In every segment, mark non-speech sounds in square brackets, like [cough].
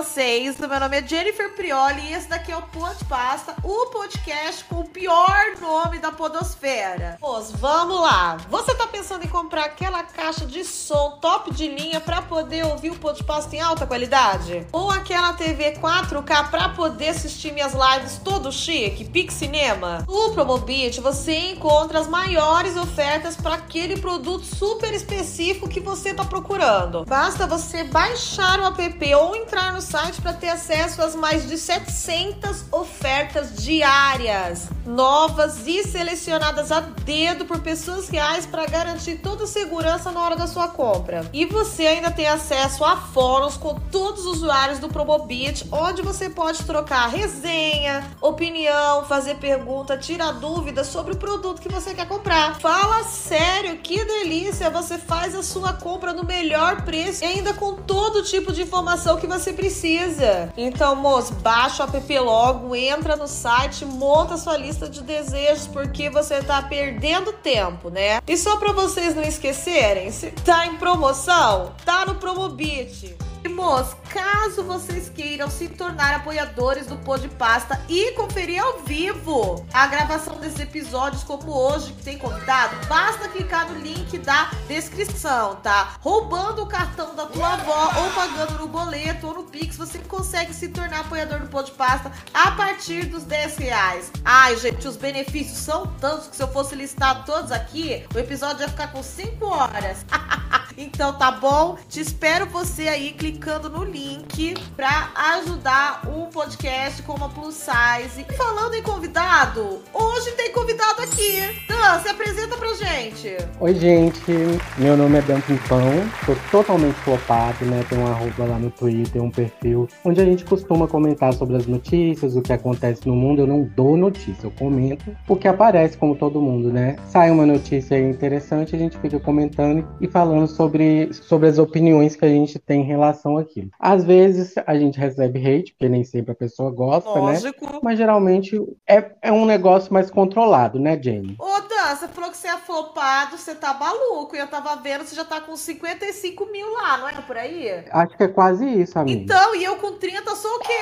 vocês? Meu nome é Jennifer Prioli e esse daqui é o Pod Pasta, o podcast com o pior nome da podosfera. Moço, vamos lá. Você tá pensando em comprar aquela caixa de som top de linha para poder ouvir o Pod Pasta em alta qualidade? Ou aquela TV 4K para poder assistir minhas lives todo chique, Pix Cinema? No Promobit você encontra as maiores ofertas para aquele produto super específico que você tá procurando. Basta você baixar o app ou entrar no site para ter acesso às mais de 700 ofertas diárias, novas e selecionadas a dedo por pessoas reais para garantir toda a segurança na hora da sua compra. E você ainda tem acesso a fóruns com todos os usuários do Promobit, onde você pode trocar resenha, opinião, fazer pergunta, tirar dúvidas sobre o produto que você quer comprar. Fala sério, que delícia! Você faz a sua compra no melhor preço e ainda com todo tipo de informação que você precisa. Então, moço, baixa o app logo, entra no site, monta sua lista de desejos, porque você tá perdendo tempo, né? E só para vocês não esquecerem, se tá em promoção, tá no Promobit. Moço, caso vocês queiram se tornar apoiadores do Pô de Pasta e conferir ao vivo a gravação desses episódios, como hoje, que tem convidado, basta clicar no link da descrição, tá? Roubando o cartão da tua avó ou pagando no boleto ou no Pix, você consegue se tornar apoiador do Pô de Pasta a partir dos 10 reais. Ai, gente, os benefícios são tantos que se eu fosse listar todos aqui, o episódio ia ficar com 5 horas. [laughs] então tá bom? Te espero você aí clicando no link pra ajudar o podcast com uma plus size. E falando em convidado, hoje tem convidado aqui. Dan, se apresenta pra gente. Oi, gente. Meu nome é Dan Pimpão. Tô totalmente flopado, né? Tem um arroba lá no Twitter, um perfil onde a gente costuma comentar sobre as notícias, o que acontece no mundo. Eu não dou notícia, eu comento o que aparece, como todo mundo, né? Sai uma notícia interessante, a gente fica comentando e falando sobre, sobre as opiniões que a gente tem em relação àquilo. Às vezes a gente recebe hate, porque nem sempre a pessoa gosta, Lógico. né? Mas geralmente é, é um negócio mais controlado, né, Jenny? Ô, Dan, você falou que você é flopado, você tá maluco. E eu tava vendo, você já tá com 55 mil lá, não é por aí? Acho que é quase isso, amigo. Então, e eu com 30 sou o quê?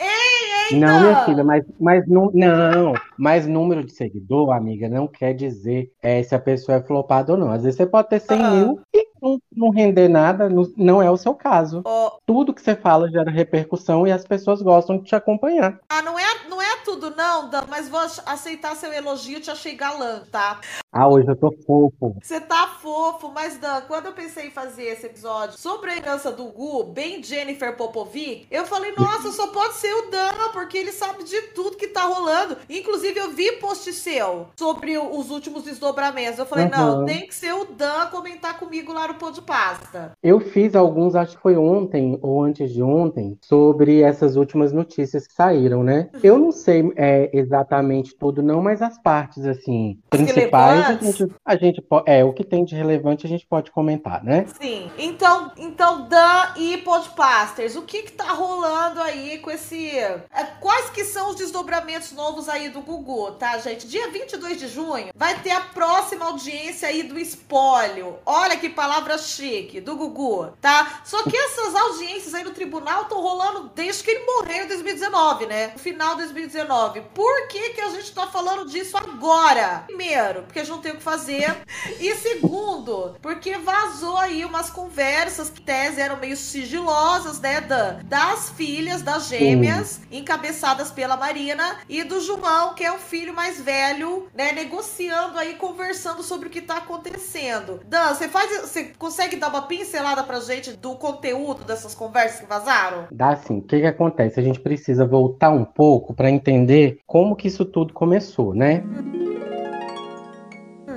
Ei, ei, Não, minha filha, mas, mas nu- não, mas número de seguidor, amiga, não quer dizer é, se a pessoa é flopada ou não. Às vezes você pode ter 100 Ah. mil não, não render nada, não, não é o seu caso. Ó, Tudo que você fala gera repercussão e as pessoas gostam de te acompanhar. ah, não é, não tudo não, Dan, mas vou aceitar seu elogio, te achei galã, tá? Ah, hoje eu tô fofo. Você tá fofo, mas Dan, quando eu pensei em fazer esse episódio sobre a herança do Gu, bem Jennifer Popovic, eu falei, nossa, só pode ser o Dan, porque ele sabe de tudo que tá rolando. Inclusive, eu vi post seu sobre os últimos desdobramentos. Eu falei, não, Aham. tem que ser o Dan comentar comigo lá no Pô de Pasta. Eu fiz alguns, acho que foi ontem ou antes de ontem, sobre essas últimas notícias que saíram, né? Eu não sei é, exatamente tudo, não, mas as partes, assim, As principais, a gente, a gente é, o que tem de relevante a gente pode comentar, né? Sim. Então, então Dan e Podpasters, o que que tá rolando aí com esse... é, Quais que são os desdobramentos novos aí do Gugu, tá, gente? Dia 22 de junho vai ter a próxima audiência aí do espólio. Olha que palavra chique, do Gugu, tá? Só que essas audiências aí no tribunal estão rolando desde que ele morreu em 2019, né? No final de 2019. Por que que a gente tá falando disso agora? Primeiro, porque a gente não tem o que fazer. E segundo, porque vazou aí umas conversas que tese eram meio sigilosas, né, Dan? Das filhas, das gêmeas, encabeçadas pela Marina, e do João, que é o filho mais velho, né, negociando aí, conversando sobre o que tá acontecendo. Dan, você faz, você consegue dar uma pincelada pra gente do conteúdo dessas conversas que vazaram? Dá assim, o que que acontece? A gente precisa voltar um pouco para entender como que isso tudo começou, né?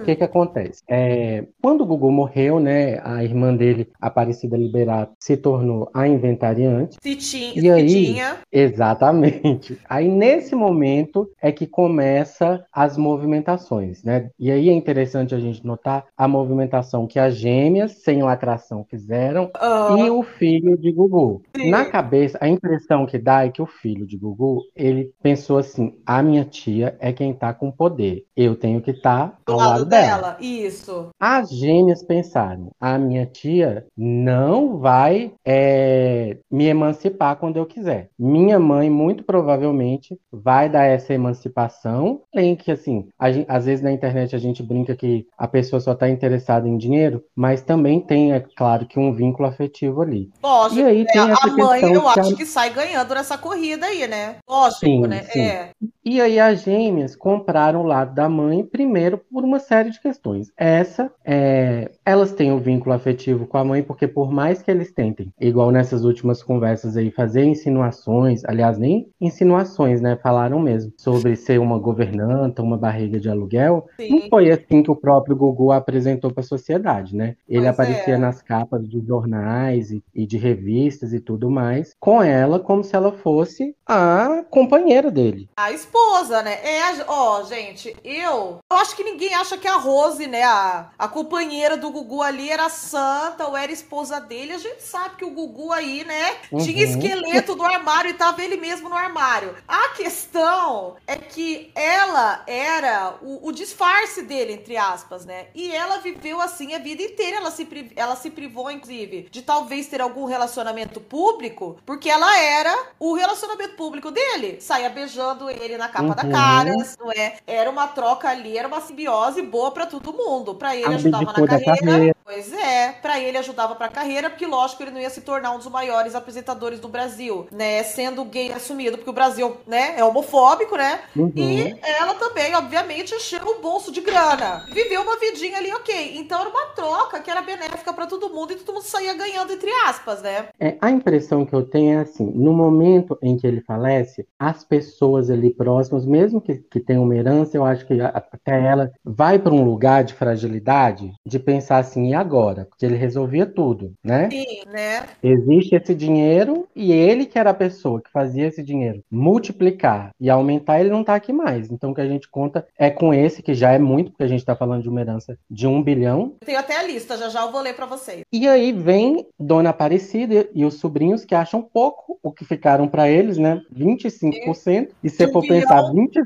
O que que acontece? É, quando o Gugu morreu, né, a irmã dele, Aparecida Liberato, se tornou a inventariante. Citinha, E aí? Citinha. Exatamente. Aí nesse momento é que começa as movimentações, né? E aí é interessante a gente notar a movimentação que as gêmeas sem lacração fizeram Ah, e o filho de Gugu. Sim. Na cabeça, a impressão que dá é que o filho de Gugu, ele pensou assim: a minha tia é quem tá com poder. Eu tenho que estar Do ao lado lado dela. Dela. Isso. As gêmeas pensaram: a minha tia não vai é, me emancipar quando eu quiser. Minha mãe, muito provavelmente, vai dar essa emancipação. Além que, assim, gente, às vezes na internet a gente brinca que a pessoa só está interessada em dinheiro, mas também tem, é claro, que um vínculo afetivo ali. Lógico. E aí tem é, a mãe, eu acho a... que sai ganhando nessa corrida aí, né? Lógico, sim, né? Sim. É. E aí as gêmeas compraram o lado da mãe, primeiro por uma série de questões. Essa, é, elas têm o um vínculo afetivo com a mãe, porque por mais que eles tentem, igual nessas últimas conversas aí, fazer insinuações, aliás, nem insinuações, né? Falaram mesmo, sobre ser uma governanta, uma barriga de aluguel. Sim. Não foi assim que o próprio Gugu apresentou para a sociedade, né? Ele pois aparecia é. nas capas de jornais e, e de revistas e tudo mais, com ela como se ela fosse a companheira dele. A esposa, né? É, ó, gente, eu, eu acho que ninguém acha que a Rose, né, a, a companheira do Gugu ali era santa ou era esposa dele. A gente sabe que o Gugu aí, né, uhum. tinha esqueleto do armário e tava ele mesmo no armário. A questão é que ela era o, o disfarce dele, entre aspas, né? E ela viveu assim a vida inteira. Ela se, ela se privou, inclusive, de talvez ter algum relacionamento público, porque ela era o relacionamento público dele. Saía beijando ele na capa uhum. da cara, não é? Era uma troca ali, era uma simbiose boa para todo mundo. Para ele ajudava na carreira, carreira. Pois é, para ele ajudava para a carreira, porque lógico ele não ia se tornar um dos maiores apresentadores do Brasil, né? Sendo gay assumido, porque o Brasil, né, é homofóbico, né? Uhum. E ela também, obviamente, encheu o bolso de grana. Viveu uma vidinha ali, ok. Então era uma troca que era benéfica para todo mundo e todo mundo saía ganhando, entre aspas, né? É, a impressão que eu tenho é assim: no momento em que ele falece, as pessoas ali próximas, mesmo que, que tenham uma herança, eu acho que até ela vai para um lugar de fragilidade, de pensar assim, e agora? Porque ele resolvia tudo, né? Sim, né? Existe esse dinheiro e ele que era a pessoa que fazia esse dinheiro multiplicar e aumentar, ele não tá aqui mais. Então o que a gente conta é com esse, que já é muito, porque a gente tá falando de uma herança de um bilhão. Tenho até a lista, já já eu vou ler para vocês. E aí vem Dona Aparecida e os sobrinhos que acham pouco o que ficaram para eles, né? 25%. E se for pensar, 20,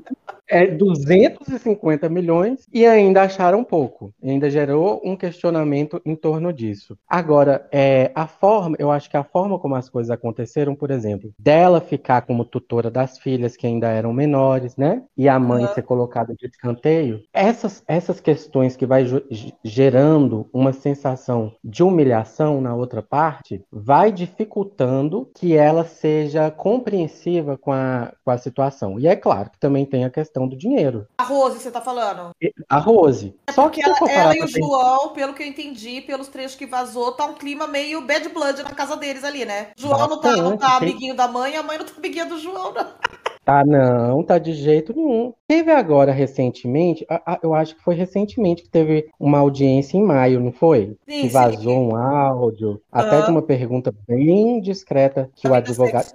é 250 milhões e ainda acharam pouco. Ainda gerou um questionamento em torno disso. Agora, é, a forma, eu acho que a forma como as coisas aconteceram, por exemplo, dela ficar como tutora das filhas que ainda eram menores, né? E a mãe uhum. ser colocada de escanteio, essas, essas questões que vai gerando uma sensação de humilhação na outra parte, vai dificultando que ela seja compreensiva com a, com a situação. E é claro que também tem a questão do dinheiro. A Rose, você tá falando? A Rose. É Só que ela, ela e o João, pelo que eu entendi, pelos trechos que vazou, tá um clima meio bad blood na casa deles ali, né? João não tá, não tá amiguinho da mãe, a mãe não tá amiguinha do João, não. Tá, não, tá de jeito nenhum. Teve agora recentemente, a, a, eu acho que foi recentemente que teve uma audiência em maio, não foi? Sim, que vazou sim. um áudio, até de uma pergunta bem discreta que o advogado.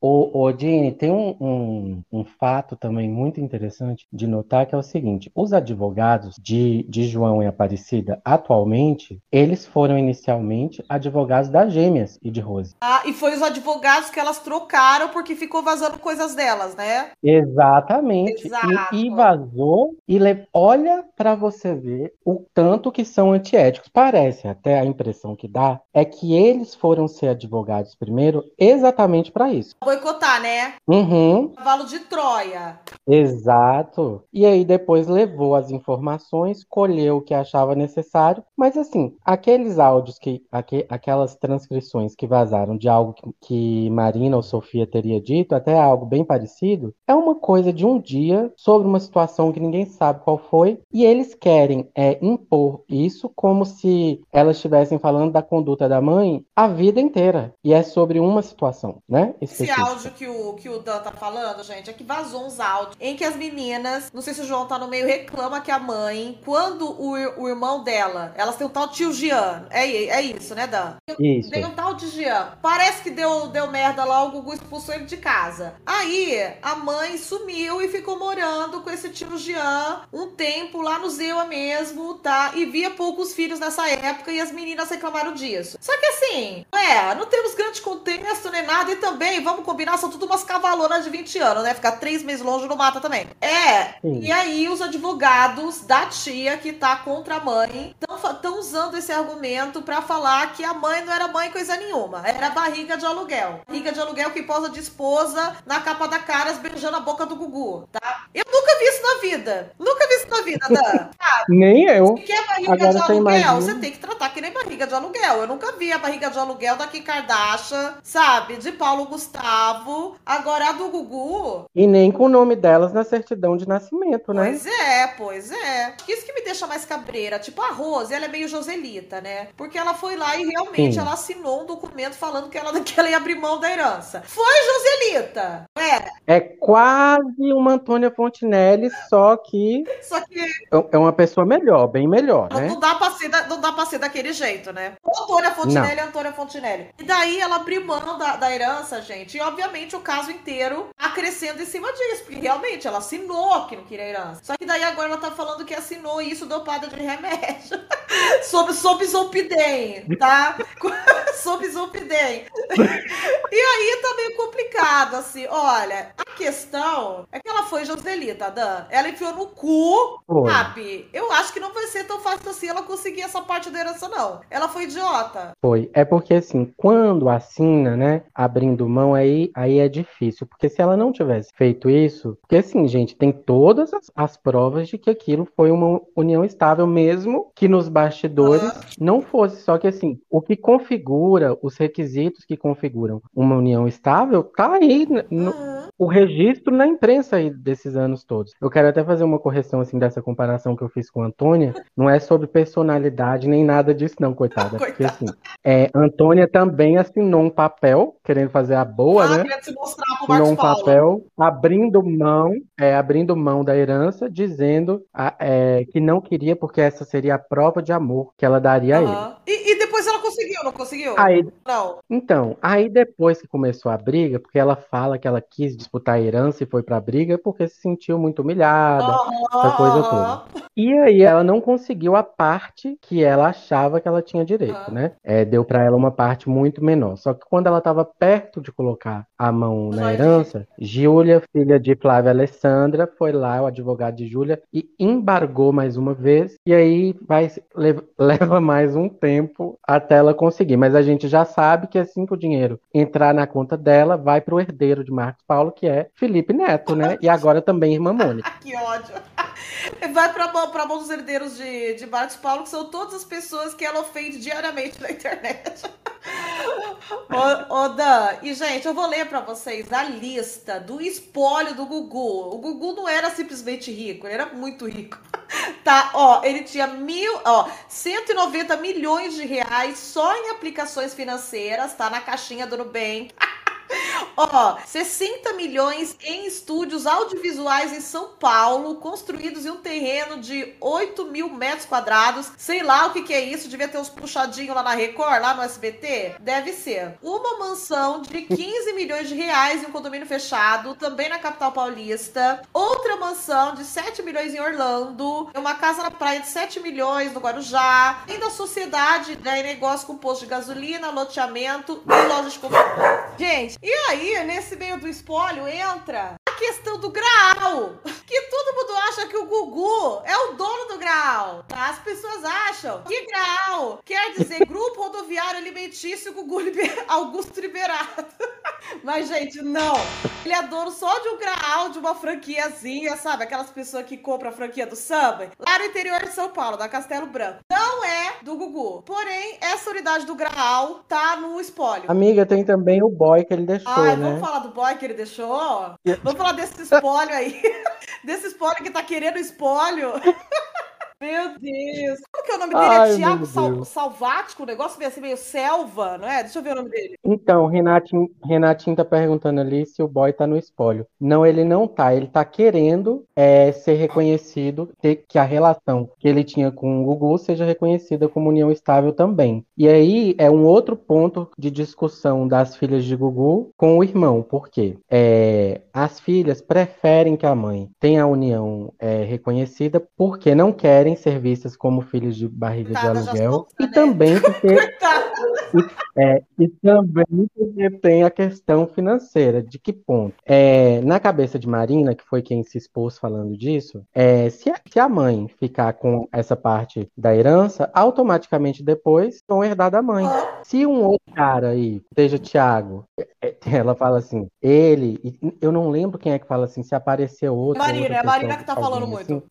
O, o Dini, tem um, um, um, fato também muito interessante de notar que é o seguinte: os advogados de, de João e Aparecida, atualmente, eles foram inicialmente advogados das gêmeas e de Rose. Ah, e foi os advogados que elas trocaram porque ficou vazando coisas delas, né? Exatamente. E, e, vazou, e le... olha para você ver o tanto que são antiéticos. Parece até a impressão que dá é que eles foram ser advogados primeiro exatamente para isso. Boicotar, né? Uhum. Cavalo de Troia. Exato. E aí depois levou as informações, colheu o que achava necessário, mas assim, aqueles áudios que aqu... aquelas transcrições que vazaram de algo que, que Marina ou Sofia teria dito, até algo bem parecido, é uma coisa de um dia sobre uma situação que ninguém sabe qual foi, e eles querem é, impor isso como se elas estivessem falando da conduta da mãe a vida inteira. E é sobre uma situação, né? Esse áudio que o, que o Dan tá falando, gente, é que vazou uns áudios em que as meninas, não sei se o João tá no meio, reclama que a mãe, quando o, o irmão dela, elas têm um tal tio Jean. É, é isso, né, Dan? Isso. Tem um tal de Jean. Parece que deu, deu merda lá, o Gugu expulsou ele de casa. Aí a mãe sumiu e ficou morando com esse tio Jean um tempo lá no Zewa mesmo, tá? E via poucos filhos nessa época e as meninas reclamaram disso. Só que assim, é, não temos grande contexto nem nada e também, vamos combinar, são tudo umas cavalonas de 20 anos, né? Ficar três meses longe no mata também. É, Sim. e aí os advogados da tia que tá contra a mãe estão usando esse argumento para falar que a mãe não era mãe coisa nenhuma, era barriga de aluguel. Barriga de aluguel que posa de esposa na capa da Caras beijando a boca do Gugu, tá? Eu nunca vi isso na vida. Nunca vi isso na vida, Dan. [laughs] nem eu. Se quer barriga Agora de aluguel, você tem que tratar que nem barriga de aluguel. Eu nunca vi a barriga de aluguel da Kim Kardashian, sabe? De Paulo Gustavo. Agora a do Gugu. E nem com o nome delas na certidão de nascimento, né? Pois é, pois é. Isso que me deixa mais cabreira. Tipo, a Rose, ela é meio Joselita, né? Porque ela foi lá e realmente Sim. ela assinou um documento falando que ela, que ela ia abrir mão da herança. Foi Joselita, é? É quase uma Antônia Fontinelli, só que. Só que. É uma pessoa melhor, bem melhor, né? Não dá, pra ser não dá pra ser daquele jeito, né? Antônia Fontinelli é Antônia Fontinelli. E daí ela abriu mão da, da herança, gente. E obviamente o caso inteiro tá crescendo em cima disso. Porque realmente ela assinou que não queria herança. Só que daí agora ela tá falando que assinou isso dopada de remédio. [laughs] sob, sob Zolpidem, tá? [laughs] sob Zolpidem. e aí tá meio complicado, assim. Olha, a questão é que ela foi Joselita, Dan. Ela enfiou no cu, foi. sabe? Eu acho que não vai ser tão fácil assim ela conseguir essa parte da herança, não. Ela foi idiota. Foi. É porque, assim, quando assina, né, abrindo mão, aí, aí é difícil. Porque se ela não tivesse feito isso, porque, assim, gente, tem todas as, as provas de que aquilo foi uma união estável, mesmo que nos bastidores uhum. não fosse. Só que, assim, o que configura, os requisitos que configuram uma união estável, tá aí no, uhum. O registro na imprensa aí desses anos todos. Eu quero até fazer uma correção, assim, dessa comparação que eu fiz com a Antônia. Não é sobre personalidade nem nada disso, não, coitada. [laughs] Porque, assim, é, Antônia também assinou um papel, querendo fazer a boa, ah, né? Assinou um papel abrindo mão, é, abrindo mão da herança, dizendo a, é, que não queria, porque essa seria a prova de amor que ela daria uhum. a ele. E, e, depois ela conseguiu, não conseguiu? Aí, não. Então, aí depois que começou a briga, porque ela fala que ela quis disputar a herança e foi pra briga porque se sentiu muito humilhada, uhum. essa coisa toda. E aí ela não conseguiu a parte que ela achava que ela tinha direito, uhum. né? É, deu para ela uma parte muito menor. Só que quando ela estava perto de colocar a mão na herança, Júlia, filha de Flávia Alessandra, foi lá, o advogado de Júlia, e embargou mais uma vez. E aí vai [laughs] leva mais um tempo até ela conseguir. Mas a gente já sabe que assim que o dinheiro entrar na conta dela, vai para o herdeiro de Marcos Paulo, que é Felipe Neto, né? E agora também irmã Mônica. [laughs] que ódio. Vai para mão dos herdeiros de, de Marcos Paulo, que são todas as pessoas que ela ofende diariamente na internet. Ô, ô, Dan, e gente, eu vou ler para vocês a lista do espólio do Gugu. O Gugu não era simplesmente rico, ele era muito rico. [laughs] Tá, ó, ele tinha mil, ó, 190 milhões de reais só em aplicações financeiras, tá? Na caixinha do Nubank. [laughs] [laughs] Ó, 60 milhões em estúdios audiovisuais em São Paulo, construídos em um terreno de 8 mil metros quadrados. Sei lá o que, que é isso, devia ter uns puxadinhos lá na Record, lá no SBT. Deve ser. Uma mansão de 15 milhões de reais em um condomínio fechado, também na capital paulista. Outra mansão de 7 milhões em Orlando. Uma casa na praia de 7 milhões no Guarujá. Ainda sociedade, né, negócio com posto de gasolina, loteamento e loja de. Gente, e aí, nesse meio do espólio, entra questão do grau. Que todo mundo acha que o Gugu é o dono do grau. Tá? As pessoas acham que grau quer dizer Grupo Rodoviário Alimentício Gugu Liber... Augusto Liberado. [laughs] Mas, gente, não. Ele é dono só de um grau, de uma franquiazinha, sabe? Aquelas pessoas que compram a franquia do samba. Lá no interior de São Paulo, da Castelo Branco. Não é do Gugu. Porém, essa unidade do grau tá no espólio. Amiga, tem também o boy que ele deixou, Ai, né? vamos falar do boy que ele deixou? Vamos falar desse espólio aí. [laughs] desse espólio que tá querendo espólio. [laughs] Meu Deus. Como que é o nome dele? Ai, é Tiago Sal. Salvático? O negócio meio assim, meio selva, não é? Deixa eu ver o nome dele. Então, Renatinho, Renatinho tá perguntando ali se o boy tá no espólio. Não, ele não tá. Ele tá querendo é, ser reconhecido, ter que a relação que ele tinha com o Gugu seja reconhecida como união estável também. E aí é um outro ponto de discussão das filhas de Gugu com o irmão. Por quê? É, as filhas preferem que a mãe tenha a união é, reconhecida porque não querem ser vistas como filhos de barriga de Coitada, já aluguel. E né? também porque [laughs] Coitado. é, e também porque tem a questão financeira. De que ponto? É, na cabeça de Marina, que foi quem se expôs falando disso, é, se, a, se a mãe ficar com essa parte da herança, automaticamente depois vão herdar da mãe. Se um outro cara aí, seja Tiago, é, ela fala assim, ele, e eu não lembro quem é que fala assim, se aparecer outro. Marina, outra é a Marina que tá falando muito.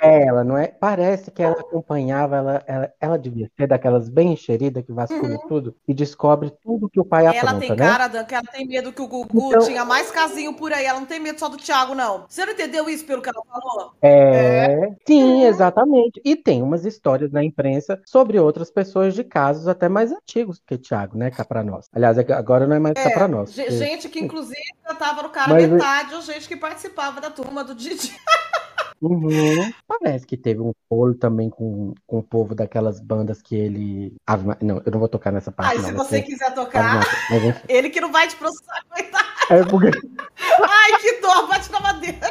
é ela, não é? Parece que ela acompanhava, ela, ela, ela devia ser daquelas bem encheridas que vasculha tudo e descobre tudo que o pai Ela apronta, tem né? cara, Dan, que ela tem medo que o Gugu Então- tinha mais casinho por aí. Ela não tem medo só do Thiago, não. Você não entendeu isso pelo que ela falou? É, sim, exatamente. E tem umas histórias na imprensa sobre outras pessoas de casos até mais antigos que Tiago, né? Cá pra nós. Aliás, é agora não é mais cá pra nós. Porque- Gente que, inclusive, já tava no cara Mas- metade, ou gente que participava da turma do Didi. [laughs] Uhum. Parece que teve um rolo também com, com o povo daquelas bandas que ele. Não, eu não vou tocar nessa parte, Ai, não. se você quiser tocar, ele que não vai te processar, coitado. é porque Ai, que dor, bate na madeira.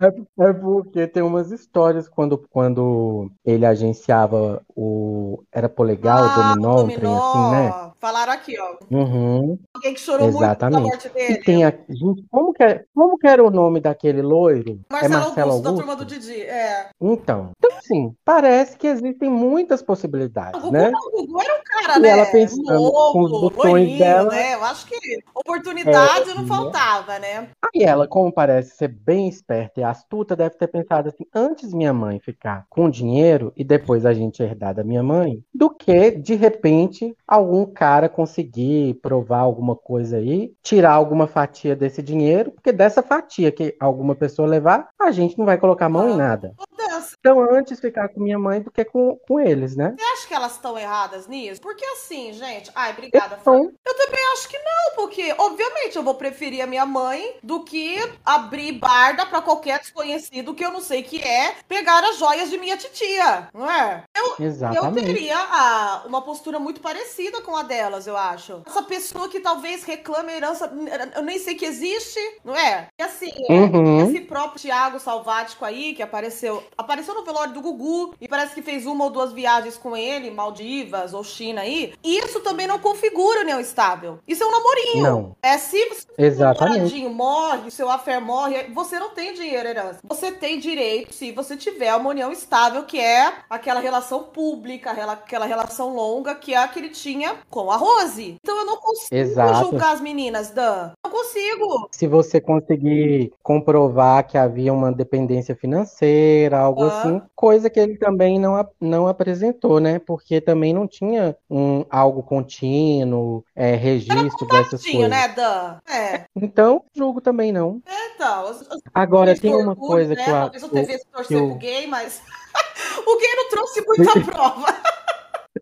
É porque tem umas histórias quando, quando ele agenciava o. Era polegal, Ah, dominó, um trem assim, né? Falaram aqui, ó. Uhum, Alguém que chorou muito pela exatamente. morte E dele. tem a. Gente, como que, é, como que era o nome daquele loiro? Marcelo, é Marcelo Augusto, Augusto? da turma do Didi. É. Então, então, assim, parece que existem muitas O possibilidades, Gugu, né? o Gugu era um cara, E né? ela pensando com os botões loirinho, dela. né? Eu acho que oportunidade É, não faltava, né? Aí ela, como parece ser bem esperta e astuta, deve ter pensado assim: antes minha mãe ficar com dinheiro e depois a gente herdar da minha mãe, do que, de repente, algum cara conseguir provar alguma coisa aí, tirar alguma fatia desse dinheiro, porque dessa fatia que alguma pessoa levar, a gente não vai colocar a mão em Ah. nada. Você Então, antes ficar com minha mãe do que com, com eles, né? acha que elas estão erradas nisso? Porque assim, gente. Ai, obrigada, Então. Eu também acho que não, porque, obviamente, eu vou preferir a minha mãe do que abrir barda pra qualquer desconhecido que eu não sei que é pegar as joias de minha titia, não é? Eu exatamente. teria ah, uma postura muito parecida com a delas, eu acho. Essa pessoa que talvez reclame a herança, eu nem sei que existe, não é? E assim, Uhum. esse próprio Thiago Salvático aí, que apareceu, apareceu no velório do Gugu e parece que fez uma ou duas viagens com ele, Maldivas ou China aí. Isso também não configura união estável. Isso é um namorinho. Não, É se você exatamente. namoradinho morre, seu affair morre, você não tem dinheiro herança. Você tem direito se você tiver uma união estável, que é aquela relação pública, aquela- aquela relação longa que é a que ele tinha com a Rose. Então eu não consigo Exato. julgar as meninas, Dan. Não consigo. Se você conseguir comprovar que havia uma dependência financeira, algo Ah. assim, coisa que ele também não, não apresentou, né? Porque também não tinha um, algo contínuo, é, registro dessas Tinha, coisas. né, Dan? É. Então, julgo também não. Então, as- as- Agora, tem uma orgulho, coisa né? que eu Talvez devesse torcer eu- pro gay, mas [laughs] o gay não trouxe muita [laughs] prova.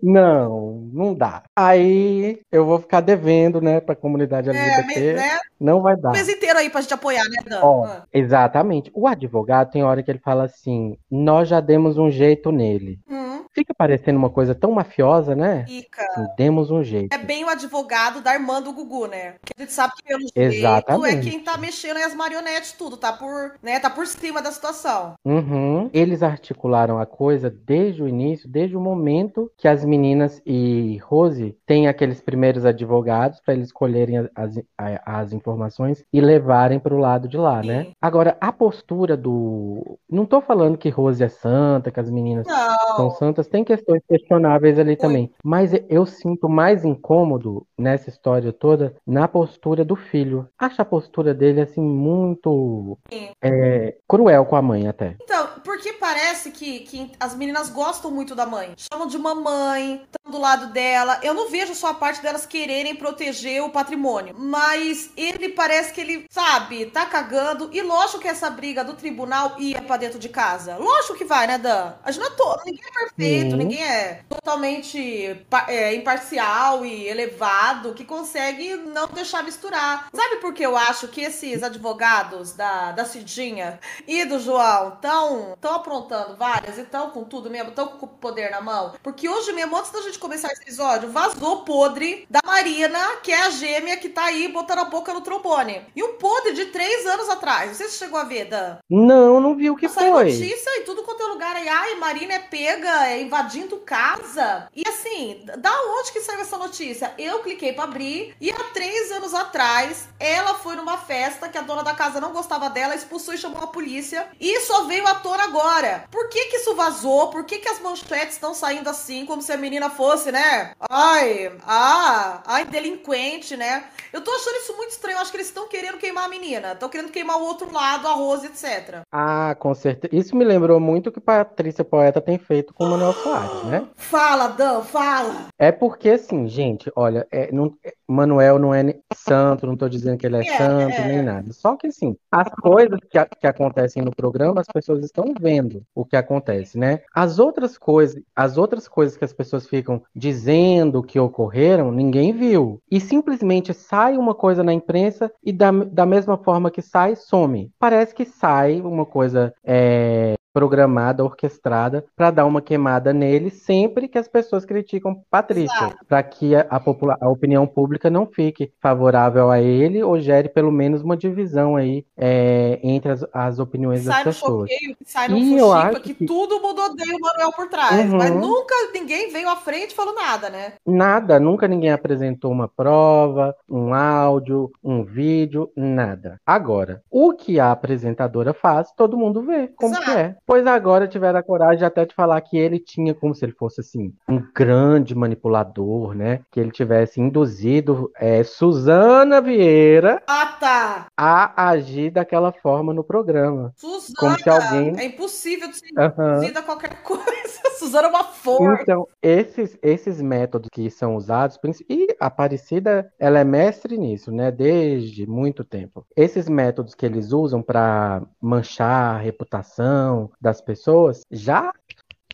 Não, não dá. Aí eu vou ficar devendo, né, pra comunidade É, LGBT. né? Não vai O dar. mês inteiro aí pra gente apoiar, né, Dan? Ó, Ah. exatamente. O advogado tem hora que ele fala assim: nós já demos um jeito nele. Hum, Fica parecendo uma coisa tão mafiosa, né? fica. Assim, demos um jeito. É bem o advogado da irmã do Gugu, né? Porque a gente sabe que pelo jeito Exatamente. é quem tá mexendo aí as marionetes, tudo, tá por, né, tá por cima da situação. Uhum. Eles articularam a coisa desde o início, desde o momento que as meninas e Rose têm aqueles primeiros advogados para eles colherem as, as informações e levarem para o lado de lá, né? Sim. Agora, a postura do. Não tô falando que Rose é santa, que as meninas são Não. Tem questões questionáveis ali também. Mas eu sinto mais incômodo nessa história toda na postura do filho. Acho a postura dele, assim, muito é, cruel com a mãe até. Então, porque parece que, que as meninas gostam muito da mãe. Chamam de mamãe, estão do lado dela. Eu não vejo só a parte delas quererem proteger o patrimônio. Mas ele parece que ele, sabe, tá cagando. E lógico que essa briga do tribunal ia pra dentro de casa. Lógico que vai, né, Dan? A gente não é todo, ninguém é perfeito, Sim. ninguém é totalmente é, imparcial e elevado que consegue não deixar misturar. Sabe por que eu acho que esses advogados da, da Cidinha e do João estão tão aprontando várias e estão com tudo mesmo, estão com o poder na mão? Porque hoje mesmo, antes da gente começar esse episódio, vazou podre da Marina, que é a gêmea que tá aí botando a boca no trombone. E um podre de três anos atrás. Não sei se chegou a ver, Dan. Não, não vi o que Saiu foi. notícia e tudo quanto é lugar aí. Ai, Marina é pega, é invadindo casa. E assim, da onde que saiu essa notícia? Eu cliquei pra abrir e há três anos atrás ela foi numa festa que a dona da casa não gostava dela, expulsou e chamou a polícia. E só veio à tona agora. Por que que isso vazou? Por que que as manchetes estão saindo assim, como se a menina fosse, né? Ai, ah, ai, delinquente, né? Eu tô achando isso muito estranho. Eu acho que eles estão querendo queimar a menina. Estão querendo queimar o outro lado, a Rose, etc. Ah, com certeza. Isso me lembrou muito o que Patrícia Poeta tem feito com o Manuel Soares, né? Fala, Dan, fala. É porque, assim, gente, olha, é, não, é, Manuel não é santo, não tô dizendo que ele é, É, santo, é. nem nada. Só que, assim, as coisas que, a- que acontecem no programa, as pessoas estão vendo o que acontece, né? As outras coisas, as outras coisas que as pessoas ficam dizendo que ocorreram, ninguém viu. E simplesmente sai uma coisa na imprensa e da, da mesma forma que sai, some. Parece que sai uma coisa é, programada, orquestrada, para dar uma queimada nele sempre que as pessoas criticam Patrícia, para que a, a, a opinião pública não fique favorável a ele ou gere pelo menos uma divisão aí é, entre as, as opiniões das Sai no pessoas. choqueio, sai no E eu acho que, que- tudo mudou dei o Manuel por trás. Uhum. Mas nunca ninguém veio à frente e falou nada, né? Nada, nunca ninguém apresentou uma prova, um áudio, um vídeo, nada. Agora, o que a apresentadora faz, todo mundo vê como Exato. que é. Pois agora tiveram a coragem até de falar que ele tinha como se ele fosse assim, um grande manipulador, né? Que ele tivesse induzido é, Suzana Vieira Ah, tá. a agir daquela forma no programa. Suzana. Como se alguém. É impossível de ser induzida a qualquer coisa. [laughs] Suzana é uma força. Então, esses, esses métodos que são usados, e a Aparecida, ela é mestre nisso, né? Desde muito tempo. Esses métodos que eles usam para manchar a reputação das pessoas, já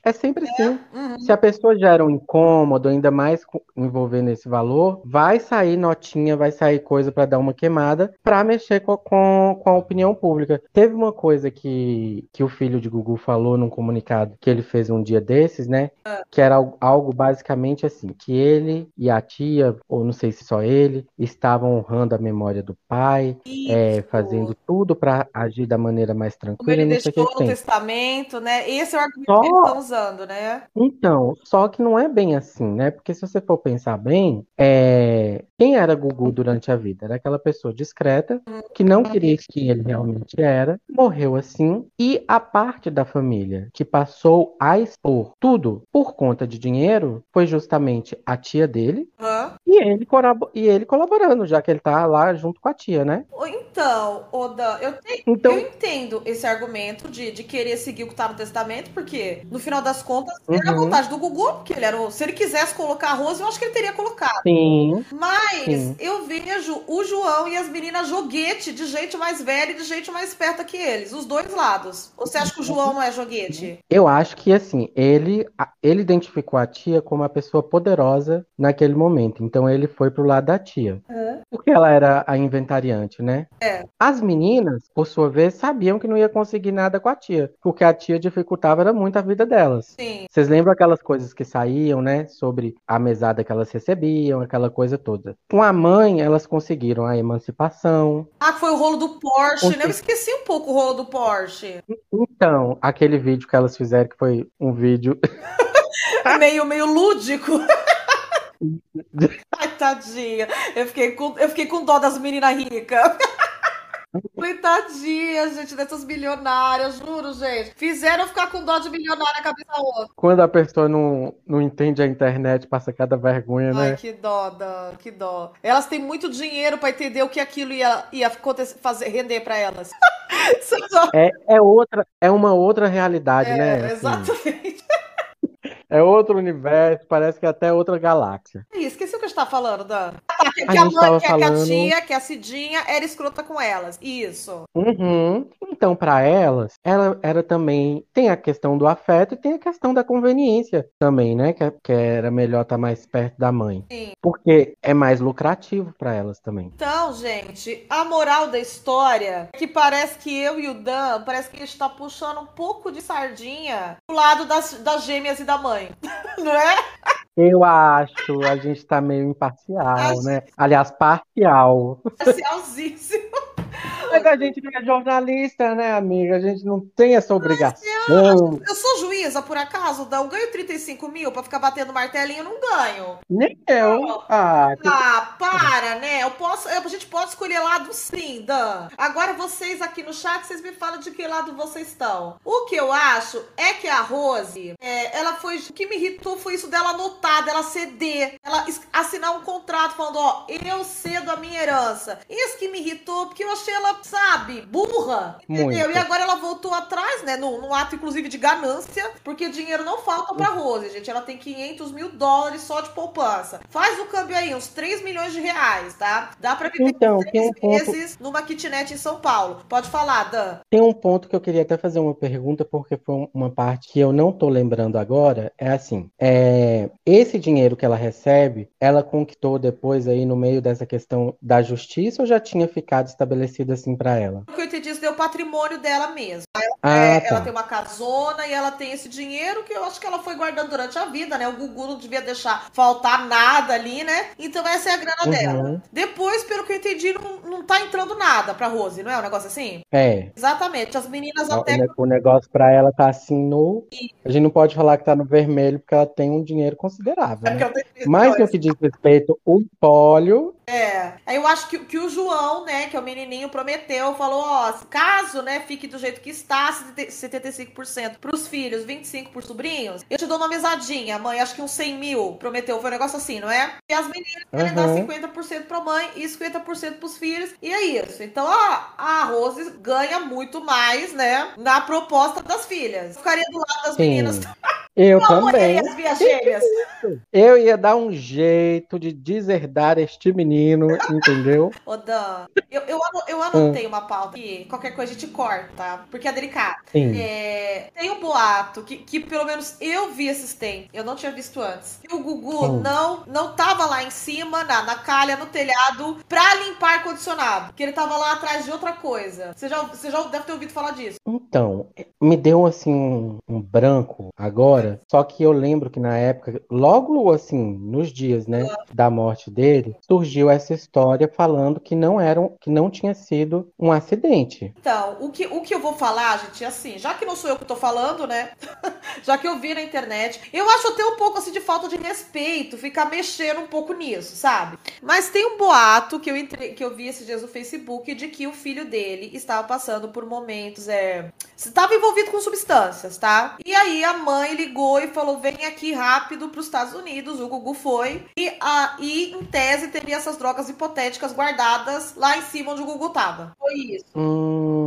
é sempre assim. Uhum. Se a pessoa gera um incômodo, ainda mais envolvendo esse valor, vai sair notinha, vai sair coisa para dar uma queimada para mexer com, com, com a opinião pública. Teve uma coisa que, que o filho de Gugu falou num comunicado que ele fez um dia desses, né? Que era algo, basicamente assim: que ele e a tia, ou não sei se só ele, estavam honrando a memória do pai, é, fazendo tudo para agir da maneira mais Como tranquila, ele e não sei o que deixou no testamento, né? Esse é o argumento Só- que eles estão usando, né? Então, só que não é bem assim, né? Porque se você for pensar bem, é, quem era Gugu durante a vida? Era aquela pessoa discreta, que não queria quem ele realmente era, morreu assim, e a parte da família que passou a expor tudo por conta de dinheiro foi justamente a tia dele Hã? e ele, e ele colaborando, já que ele tá lá junto com a tia, né? Então, Oda, eu, te- Então, eu entendo esse argumento de, de querer seguir o que tá no testamento, porque no final das contas era a Uhum. vontade do Gugu, porque ele era o, se ele quisesse colocar a Rose, eu acho que ele teria colocado. sim, Mas Sim. eu vejo o João e as meninas joguete de gente mais velha e de gente mais esperta que eles, os dois lados. Ou você acha que o João não é joguete? Eu acho que assim, ele, ele identificou a tia como uma pessoa poderosa naquele momento. Então ele foi pro lado da tia. Porque ela era a inventariante, né? É. As meninas, por sua vez, sabiam que não ia conseguir nada com a tia. Porque a tia dificultava muito a vida delas. Sim. Vocês lembram aquelas coisas que saíam, né? Sobre a mesada que elas recebiam, aquela coisa toda. Com a mãe, elas conseguiram a emancipação. Ah, foi o rolo do Porsche, né? Eu esqueci um pouco o rolo do Porsche. Então, aquele vídeo que elas fizeram, que foi um vídeo [laughs] meio, meio lúdico. [laughs] Ai, tadinha. Eu fiquei com, eu fiquei com dó das meninas ricas. Coitadinha, gente, dessas milionárias, juro, gente. Fizeram ficar com dó de milionária cabeça outra. Quando a pessoa não, não entende a internet, passa cada vergonha, Ai, né? que dó, Dan, que dó. Elas têm muito dinheiro pra entender o que aquilo ia, ia acontecer, fazer, render pra elas. [laughs] É, é outra, é uma outra realidade, É, né? Assim, exatamente. é outro universo, parece que é até outra galáxia. Ih, Esqueci o que a gente tá falando, Dan. Tá, que, A que a mãe, que, a- que a falando- tia, que a Cidinha era escrota com elas. Isso. Uhum. Então, para elas, ela era também. Tem a questão do afeto e tem a questão da conveniência também, né? Que, que era melhor estar mais perto da mãe. Sim. Porque é mais lucrativo para elas também. Então, gente, a moral da história é que parece que eu e o Dan, parece que a gente tá puxando um pouco de sardinha pro lado das, das gêmeas e da mãe. [laughs] Não é? Eu acho, a gente tá meio imparcial, né? Aliás, parcial. Parcialzíssimo. Mas a gente não é jornalista, né, amiga? A gente não tem essa obrigação. Eu sou juíza, por acaso, Dan. Eu ganho 35 mil pra ficar batendo martelinho? Não ganho. Nem eu. Ah, que- Ah, para, né? Eu posso, eu- a gente pode escolher lado sim, Dan. Agora vocês aqui no chat, vocês me falam de que lado vocês estão. O que eu acho é que a Rose, é, ela foi. O que me irritou foi isso dela anotar, dela ceder, ela assinar um contrato falando, ó, eu cedo a minha herança. Isso que me irritou, porque eu achei ela, sabe, burra. Entendeu? Muito. E agora ela voltou atrás, né? Num, num ato, inclusive, de ganância, porque dinheiro não falta pra Rose, gente. Ela tem 500 mil dólares só de poupança. Faz o câmbio aí, uns 3 milhões de reais, tá? Dá pra viver Então, três um ponto- meses numa kitnet em São Paulo. Pode falar, Dan. Tem um ponto que eu queria até fazer uma pergunta, porque foi uma parte que eu não tô lembrando agora. É assim: é, esse dinheiro que ela recebe, ela conquistou depois aí no meio dessa questão da justiça ou já tinha ficado estabelecido assim pra ela? O que eu entendi, isso deu o patrimônio dela mesmo. Ah, É, Ela tá. tem uma casona e ela tem esse dinheiro que eu acho que ela foi guardando durante a vida, né? O Gugu não devia deixar faltar nada ali, né? Então essa é a grana Uhum. dela. Depois, pelo que eu entendi, não, não tá entrando nada pra Rose, não é um negócio assim? É. Exatamente. As meninas O até. O negócio pra ela tá assim no. A gente não pode falar que tá no vermelho, porque ela tem um dinheiro considerável, É né? Mas no que diz respeito ao pólio, É. Aí eu acho que, que o João, né, que é o menininho, prometeu, falou, ó, caso, né, fique do jeito que está, 75% pros filhos, 25% pros sobrinhos, eu te dou uma mesadinha, mãe, acho que uns 100 mil, prometeu, foi um negócio assim, não é? E as meninas querem dar Uhum. 50% pra mãe e 50% pros filhos, e é isso. Então, a, a Rose ganha muito mais, né, na proposta das filhas. Eu ficaria do lado das sim. meninas. [laughs] Eu também. Eu ia dar um jeito de deserdar este menino, entendeu? Ô, Dan, eu, eu, ano- eu anotei uma pauta aqui, qualquer coisa a gente corta, tá? Porque é delicado. Sim. É, tem um boato que, que pelo menos eu vi esses tempos, eu não tinha visto antes. Que o Gugu Hum. não, não tava lá em cima, na, na calha, no telhado, pra limpar ar-condicionado. Que ele tava lá atrás de outra coisa. Você já, você já deve ter ouvido falar disso. Então, me deu assim um, um branco agora, só que eu lembro que na época, logo assim, nos dias, né, da morte dele, surgiu essa história falando que não era um- que não tinha sido um acidente. Então, o que, o que eu vou falar, gente, é assim, já que não sou eu que tô falando, né? [laughs] já que eu vi na internet, eu acho até um pouco assim de falta de respeito ficar mexendo um pouco nisso, sabe? Mas tem um boato que eu, entre... que eu vi esses dias no Facebook de que o filho dele estava passando por momentos, é. Estava envolvido com substâncias, tá? E aí a mãe ligou e falou: vem aqui rápido pros Estados Unidos. O Gugu foi. E, a, e em tese teria essas drogas hipotéticas guardadas lá em cima onde o Gugu Foi isso. Hum,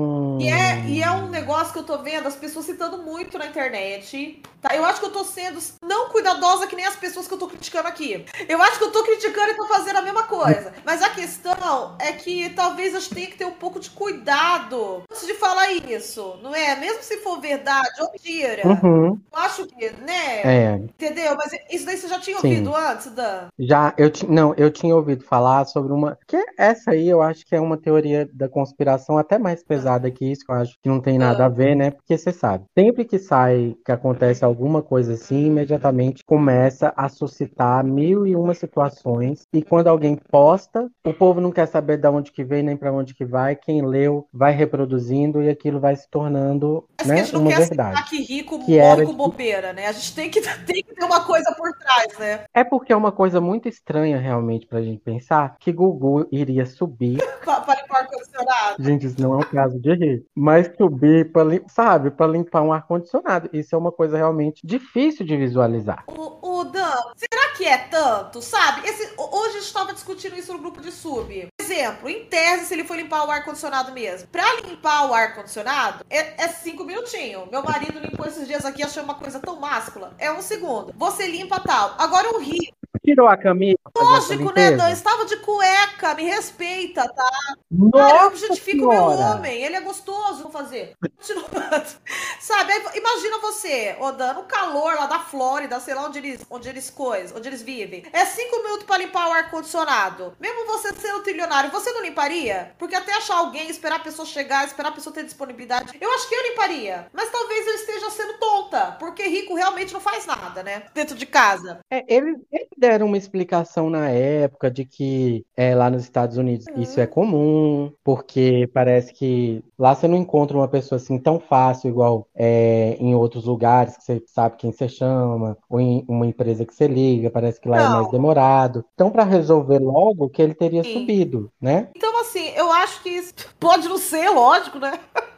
E é, e é um negócio que eu tô vendo as pessoas citando muito na internet. Tá? Eu acho que eu tô sendo não cuidadosa que nem as pessoas que eu tô criticando aqui. Eu acho que eu tô criticando e tô fazendo a mesma coisa. Mas a questão é que talvez a gente tenha que ter um pouco de cuidado antes de falar isso, não é? Mesmo se for verdade ou mentira. Uhum, Eu acho que, né? é. Entendeu? Mas isso daí você já tinha Sim. ouvido antes, Dan? Já, eu ti- não, eu tinha ouvido falar sobre uma. Que essa aí eu acho que é uma teoria da conspiração até mais pesada que isso, que eu acho que não tem nada a ver, né? Porque você sabe, sempre que sai, que acontece alguma coisa assim, imediatamente começa a suscitar mil e uma situações. E quando alguém posta, o povo não quer saber de onde que vem nem para onde que vai. Quem leu vai reproduzindo e aquilo vai se tornando, Mas que a né, gente não uma quer verdade. que rico Que morre com bobeira, né? A gente tem que, [laughs] tem que ter uma coisa por trás, né? É porque é uma coisa muito estranha realmente pra gente pensar que Gugu iria subir [laughs] limpar o ar-condicionado. Gente, isso não é um caso de rir. Mas subir, lim- sabe, para limpar um ar-condicionado. Isso é uma coisa realmente difícil de visualizar. O, o Dan, será que que é tanto, sabe? Esse, hoje a gente estava discutindo isso no grupo de sub. Exemplo, em tese, se ele for limpar o ar-condicionado mesmo. Pra limpar o ar-condicionado, é, é cinco minutinhos. Meu marido limpou esses dias aqui, achei uma coisa tão máscula. É um segundo. Você limpa tal. Agora o rio. Tirou a camisa? Lógico, né, Dan? Estava de cueca, me respeita, tá? Nossa Cara, eu objetifico o meu homem. Ele é gostoso, vou fazer. Continuando. [laughs] Sabe, aí, imagina você, ô Dan, no calor lá da Flórida, sei lá onde eles, onde eles coisas, onde eles vivem. É cinco minutos pra limpar o ar-condicionado. Mesmo você sendo trilionário, você não limparia? Porque até achar alguém, esperar a pessoa chegar, esperar a pessoa ter disponibilidade. Eu acho que eu limparia. Mas talvez eu esteja sendo tonta. Porque rico realmente não faz nada, né? Dentro de casa. É, eles, eles deram uma explicação na época de que é, lá nos Estados Unidos isso é comum, porque parece que lá você não encontra uma pessoa assim tão fácil igual é, em outros lugares, que você sabe quem você chama, ou em uma empresa que você liga, parece que lá é Não. mais demorado. Então, para resolver logo, que ele teria Sim. subido, né? Então, assim, eu acho que isso pode não ser, lógico, né? [laughs]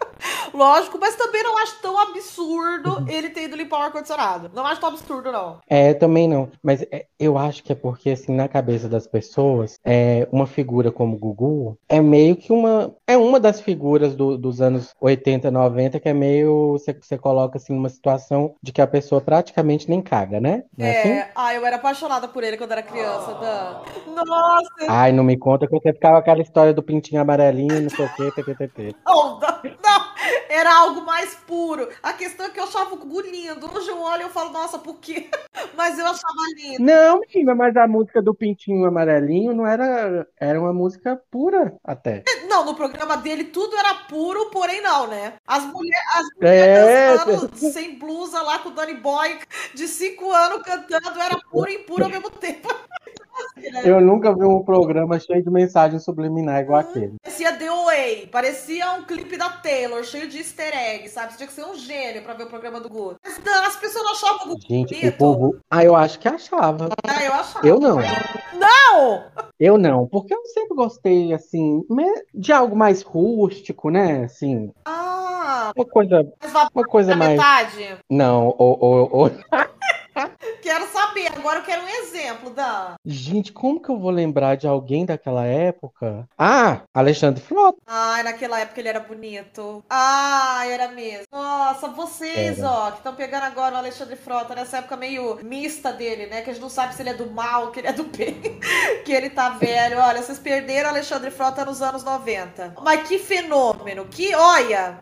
Lógico, mas também não acho tão absurdo ele ter ido limpar o ar-condicionado. Não acho tão absurdo, não. É, também não. Mas é, eu acho que é porque, assim, na cabeça das pessoas, é, uma figura como o Gugu é meio que uma. É uma das figuras do- dos anos 80, 90 que é meio. Você, você coloca, assim, numa situação de que a pessoa praticamente nem caga, né? Não é assim? É, ah, eu era apaixonada por ele quando era criança, Dan. Nossa, Ai, não me conta que você ficava aquela história do pintinho amarelinho, não sei o quê, ttt. não, Dan, não. Era algo mais puro. A questão é que eu achava o Gugu lindo. Hoje eu olho e eu falo, nossa, por quê? [laughs] Mas eu achava lindo. Não, menina, mas a música do pintinho amarelinho não era. Era uma música pura até. Não, no programa dele tudo era puro, porém não, né? As mulheres as É, mulheres dançando [laughs] sem blusa lá com o Danny Boy de 5 anos cantando, era puro e impuro ao mesmo tempo. [laughs] Eu nunca vi um programa cheio de mensagem subliminar igual aquele. Parecia The Way, parecia um clipe da Taylor, cheio de easter egg, sabe? Você tinha que ser um gênio pra ver o programa do Gugu. Mas Dan, as pessoas não achavam o Gugu Gente, o bonito. povo. Ah, eu acho que achava. Ah, eu achava. Eu não. Não! Eu não, porque eu sempre gostei, assim, de algo mais rústico, né? Assim, Ah, uma coisa, uma coisa mais. metade? Não, ou, ou, ou- Quero saber, agora eu quero um exemplo, Dan. Gente, como que eu vou lembrar de alguém daquela época? Ah, Alexandre Frota. Ai, naquela época ele era bonito. Ai, era mesmo. Nossa, vocês, Era. ó, que estão pegando agora o Alexandre Frota nessa época meio mista dele, né? Que a gente não sabe se ele é do mal, que ele é do bem, [laughs] que ele tá velho. Olha, vocês perderam o Alexandre Frota nos anos 90. Mas que fenômeno, que, olha.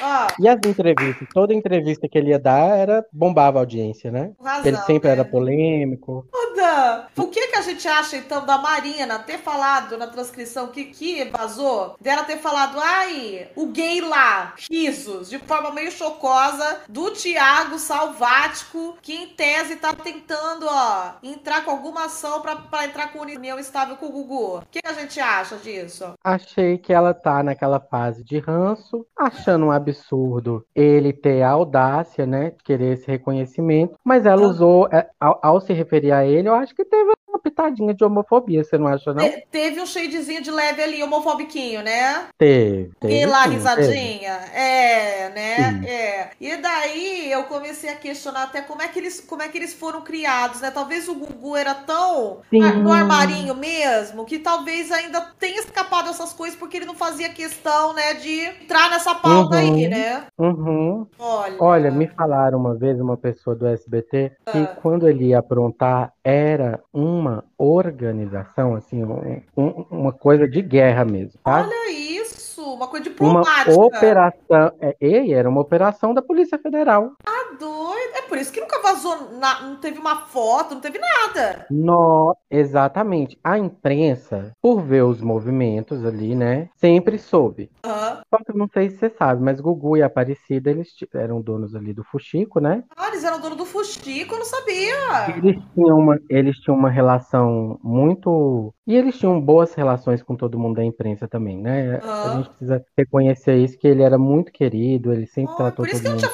Ó, E as entrevistas? Toda entrevista que ele ia dar era bombava a audiência, né? razão, Ele sempre né? era polêmico. Dan, o que que a gente acha então da Marina ter falado na transcrição que, que vazou, dela ter falado, ai, o gay lá, risos, de forma meio chocosa, do Tiago Salvático, que em tese tá tentando, ó, entrar com alguma ação pra, pra entrar com união estável com o Gugu. O que, que a gente acha disso? Achei que ela tá naquela fase de ranço, achando um absurdo ele ter a audácia, né, de querer esse reconhecimento, mas ela Ah. usou, é, ao, ao se referir a ele, eu acho que teve uma pitadinha de homofobia, você não acha, não? Te- teve um shadezinho de leve ali, homofobiquinho, né? Teve, teve. Gay lá, sim, teve. risadinha. É, né? Sim. É. E daí eu comecei a questionar até como é que eles, como é que eles foram criados, né? Talvez o Gugu era tão Sim. no armarinho mesmo, que talvez ainda tenha escapado essas coisas porque ele não fazia questão, né, de entrar nessa pauta Uhum. aí, né? Uhum. Olha. Olha, me falaram uma vez, uma pessoa do SBT, que Ah. quando ele ia aprontar, era uma organização, assim, um- um- uma coisa de guerra mesmo, sabe? Olha isso, uma coisa Uma diplomática. operação. É, era uma operação da Polícia Federal. Tá doido. É por isso que nunca vazou, na- não teve uma foto, não teve nada. No, exatamente. A imprensa, por ver os movimentos ali, né, sempre soube. Aham. Só que eu não sei se você sabe, mas Gugu e Aparecida, eles eram donos ali do Fuxico, né? Ah, eles eram dono do Fustico, eu não sabia. Eles tinham uma, eles tinham uma relação muito. E eles tinham boas relações com todo mundo da imprensa também, né? A gente precisa reconhecer isso, que ele era muito querido, ele sempre Ah, tratou por isso que todo não mundo tinha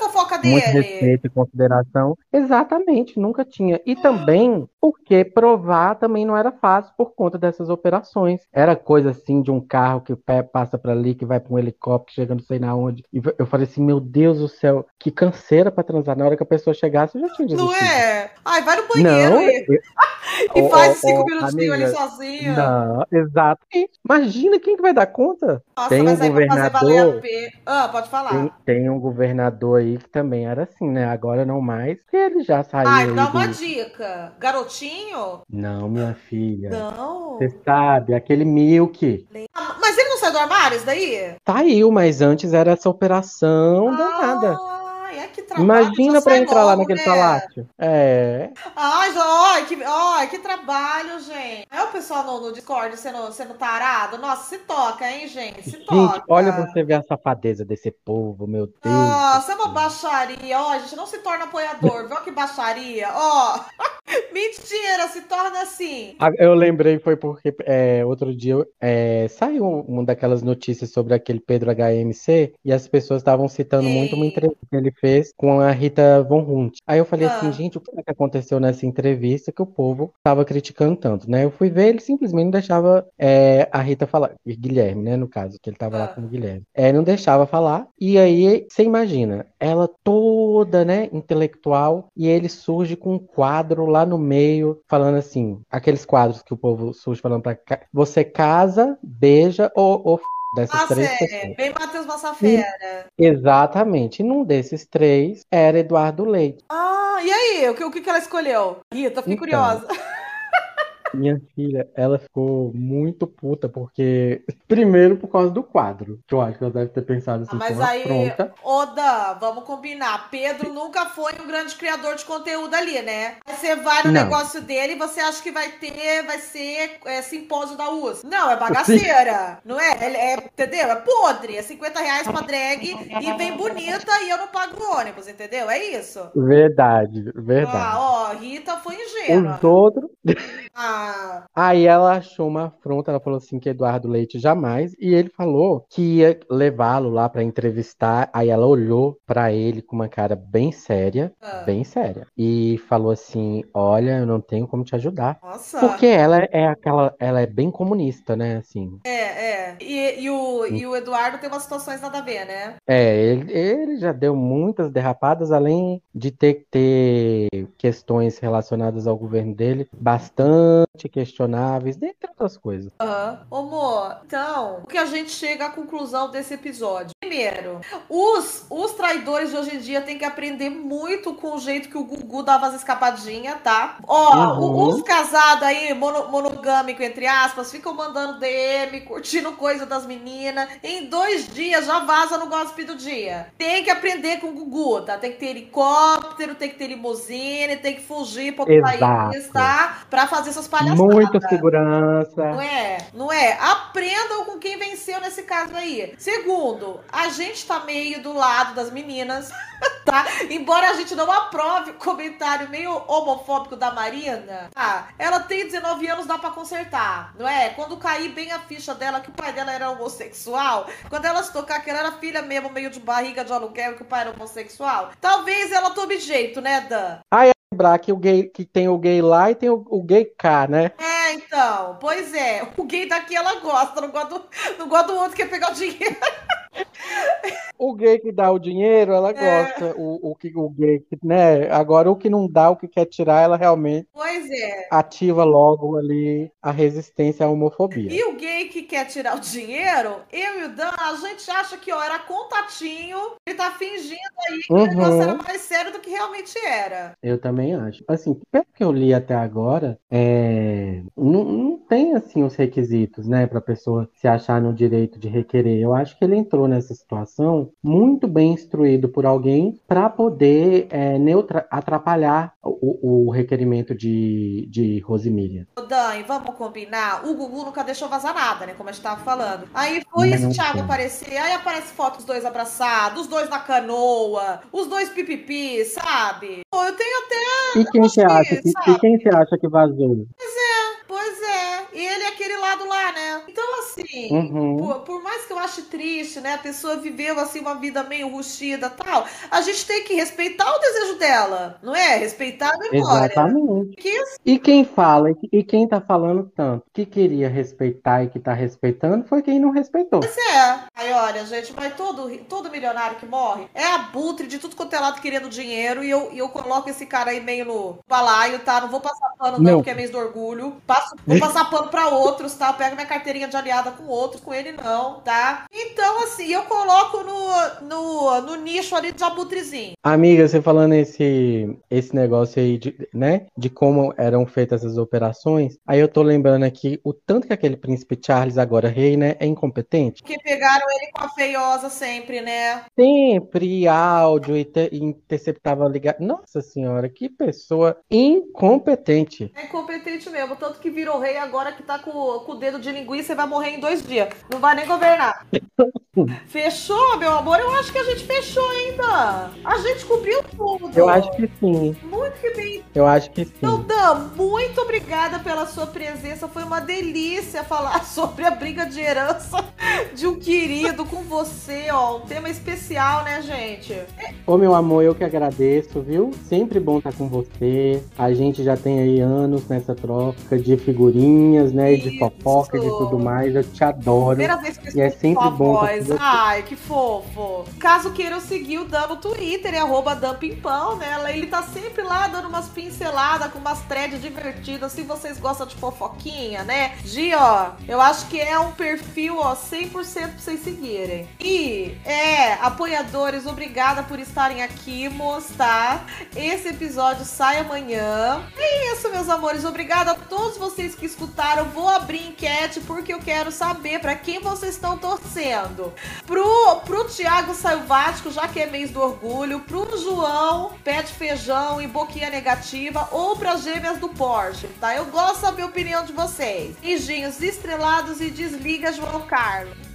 muito respeito e consideração. Exatamente, nunca tinha. E também porque provar também não era fácil por conta dessas operações. Era coisa assim de um carro que passa para ali, que vai para um helicóptero, chegando não sei na onde. E eu falei assim, meu Deus do céu, que canseira para transar. Na hora que a pessoa chegasse, eu já tinha desistido. Não é? Ai, vai no banheiro [laughs] não, e, e faz cinco oh, minutinhos ali sozinho. Não, exato. Imagina quem que vai dar conta. Nossa, tem um governador. Ah, pode falar. Tem, tem, um governador aí que também era assim, né? Agora não mais, ele já saiu. Ai, dá uma do... dica. Garotinho? Não, minha filha. Não. Você sabe, aquele Milk. Mas ele não saiu do armário, isso daí? Saiu, mas antes era essa operação ah. danada. Trabalho. Imagina pra entrar lá naquele né? palácio. É. Ai, que, ó, que trabalho, gente. É o pessoal no, no Discord sendo, sendo tarado? Nossa, se toca, hein, gente? Se gente, toca. Olha você ver a safadeza desse povo, meu Deus. Nossa, é uma baixaria. Ó, a gente não se torna apoiador. [laughs] Viu que baixaria? Ó. [laughs] Mentira, se torna assim. Eu lembrei, foi porque é, outro dia é, saiu uma daquelas notícias sobre aquele Pedro HMC e as pessoas estavam citando Ei. muito uma entrevista que ele fez com a Rita Von Hunt. Aí eu falei assim, ah. assim, gente, o que, é que aconteceu nessa entrevista que o povo estava criticando tanto, né? Eu fui ver, ele simplesmente não deixava é, a Rita falar, Guilherme, né, no caso, que ele estava ah. lá com o Guilherme. É, não deixava falar, e aí, você imagina, ela toda, né, intelectual, e ele surge com um quadro lá no meio, falando assim, aqueles quadros que o povo surge falando pra você casa, beija ou, ou dessas ah, três sério? pessoas. Bem Matheus Massafera. Exatamente. E num desses três era Eduardo Leite. Ah, e aí? O que, o que ela escolheu? Rita, fiquei então, curiosa. Minha filha, ela ficou muito puta, porque. [laughs] Primeiro por causa do quadro. Que eu acho que ela deve ter pensado assim, ah, mas aí, pronta. Oda, vamos combinar. Pedro nunca foi um grande criador de conteúdo ali, né? Você vai no Não. negócio dele e você acha que vai ter, vai ser é, simpósio da US. Não, é bagaceira. Sim. Não é? é? é? Entendeu? É podre. É 50 reais pra drag e vem bonita e eu não pago o ônibus, entendeu? É isso. Verdade, verdade. Ah, ó, Rita foi ingênua. Os outros. Ah, Aí ela achou uma afronta, ela falou assim que Eduardo Leite jamais, e ele falou que ia levá-lo lá para entrevistar. Aí ela olhou para ele com uma cara bem séria, ah. bem séria, e falou assim: "Olha, eu não tenho como te ajudar". Nossa. Porque ela é aquela, ela é bem comunista, né, assim. É, é. E, e, o, e o Eduardo tem umas situações nada a ver, né? É, ele, ele já deu muitas derrapadas, além de ter que ter questões relacionadas ao governo dele bastante questionáveis, dentre outras coisas. Aham. Uhum. Amor, então, o que a gente chega à conclusão desse episódio? Primeiro, os, os traidores de hoje em dia têm que aprender muito com o jeito que o Gugu dava as escapadinhas, tá? Ó, uhum. os casados aí, mono, monogâmico, entre aspas, ficam mandando DM, curtindo coisa das meninas. Em dois dias já vaza no gossip do dia. Tem que aprender com o Gugu, tá? Tem que ter helicóptero, tem que ter limusine, tem que fugir para o país, tá? Pra fazer essas palhaçadas palhaçada. Muita segurança. Não é? Não é? Aprendam com quem venceu nesse caso aí. Segundo, a gente tá meio do lado das meninas, [laughs] tá? Embora a gente não aprove o comentário meio homofóbico da Marina, tá? Ela tem 19 anos, dá pra consertar, não é? Quando cair bem a ficha dela que o pai dela era homossexual, quando ela se tocar que ela era filha mesmo, meio de barriga de aluguel, que o pai era homossexual, talvez ela tome jeito, né, Dan? Ai, lembrar que, o gay, que tem o gay lá e tem o, o, gay cá, né? É, então. Pois é. O gay daqui ela gosta, não gosta do, não gosta do outro que quer pegar o dinheiro. [laughs] O gay que dá o dinheiro, ela é. gosta. O, o, que, o gay que, né? Agora, o que não dá, o que quer tirar, ela realmente pois é. ativa logo ali a resistência à homofobia. E o gay que quer tirar o dinheiro, eu e o Dan, a gente acha que, ó, era contatinho, ele tá fingindo aí que uhum. o negócio era mais sério do que realmente era. Eu também acho. Assim, pelo que eu li até agora, é... não, não tem, assim, os requisitos, né, pra pessoa se achar no direito de requerer. Eu acho que ele entrou nessa situação muito bem instruído por alguém para poder é, neutra atrapalhar o, o, requerimento de, de Rosemília. Dani, vamos combinar? O Gugu nunca deixou vazar nada, né? Como a gente tava falando. Aí foi esse Thiago aparecer, aí aparece foto dos dois abraçados, os dois na canoa, os dois pipipi, sabe? Pô, eu tenho até. E quem você acha que, e quem você acha que vazou? Assim, assim, uhum. por, por, mais que eu ache triste, né? A pessoa viveu assim uma vida meio rustida tal. A gente tem que respeitar o desejo dela, não é? Respeitar a memória. Exatamente. Que... E quem fala, e quem tá falando tanto que queria respeitar e que tá respeitando foi quem não respeitou. Pois é. Aí, olha, gente, mas todo, todo milionário que morre é abutre de tudo quanto é lado querendo dinheiro e eu, eu coloco esse cara aí meio no balaio, tá? Não vou passar pano não, não. porque é mês do orgulho. Passo, vou passar pano pra outros, tá? Pega minha carteirinha de aliada com outros, com ele não, tá? Então, assim, eu coloco no, no, no nicho ali de abutrezinho. Amiga, você falando esse, esse negócio aí, de, né? De como eram feitas essas operações, aí eu tô lembrando aqui o tanto que aquele príncipe Charles, agora rei, né, é incompetente. Que pegaram ele com a feiosa sempre, né? Sempre áudio e, te, interceptava ligar. Nossa senhora, que pessoa incompetente. É incompetente mesmo, tanto que virou rei agora que tá com, com o dedo de linguiça e vai morrer em dois dias. Não vai nem governar. [laughs] Fechou, meu amor? Eu acho que a gente fechou ainda. A gente cobriu tudo. Eu acho que sim. Muito que bem. Eu acho que sim. Então, Dan, muito obrigada pela sua presença. Foi uma delícia falar [laughs] sobre a briga de herança de um querido com você, ó. Um tema especial, né, gente? Ô, meu amor, eu que agradeço, viu? Sempre bom estar com você. A gente já tem aí anos nessa troca de figurinhas, né? Isso. de fofoca, de tudo mais. Eu te adoro. Primeira vez que eu e é sempre bom você. Ai, que fofo. Caso queiram seguir o Dan no Twitter, é arroba Dampimpão, né? Ele tá sempre lá dando umas pinceladas com umas threads divertidas. Se vocês gostam de fofoquinha, né? Gi, ó, eu acho que é um perfil, ó, 100% pra vocês seguirem. E, é, apoiadores, obrigada por estarem aqui, mostrar. Esse episódio sai amanhã. É isso, meus amores. Obrigada a todos vocês que escutaram. Vou abrir enquete porque eu quero saber para quem vocês estão torcendo. Pro, pro Thiago Salvático, já que é mês do orgulho. Pro João, pé de feijão e boquinha negativa. Ou para gêmeas do Porsche, tá? Eu gosto de saber a opinião de vocês. Beijinhos estrelados e desliga João Carlos.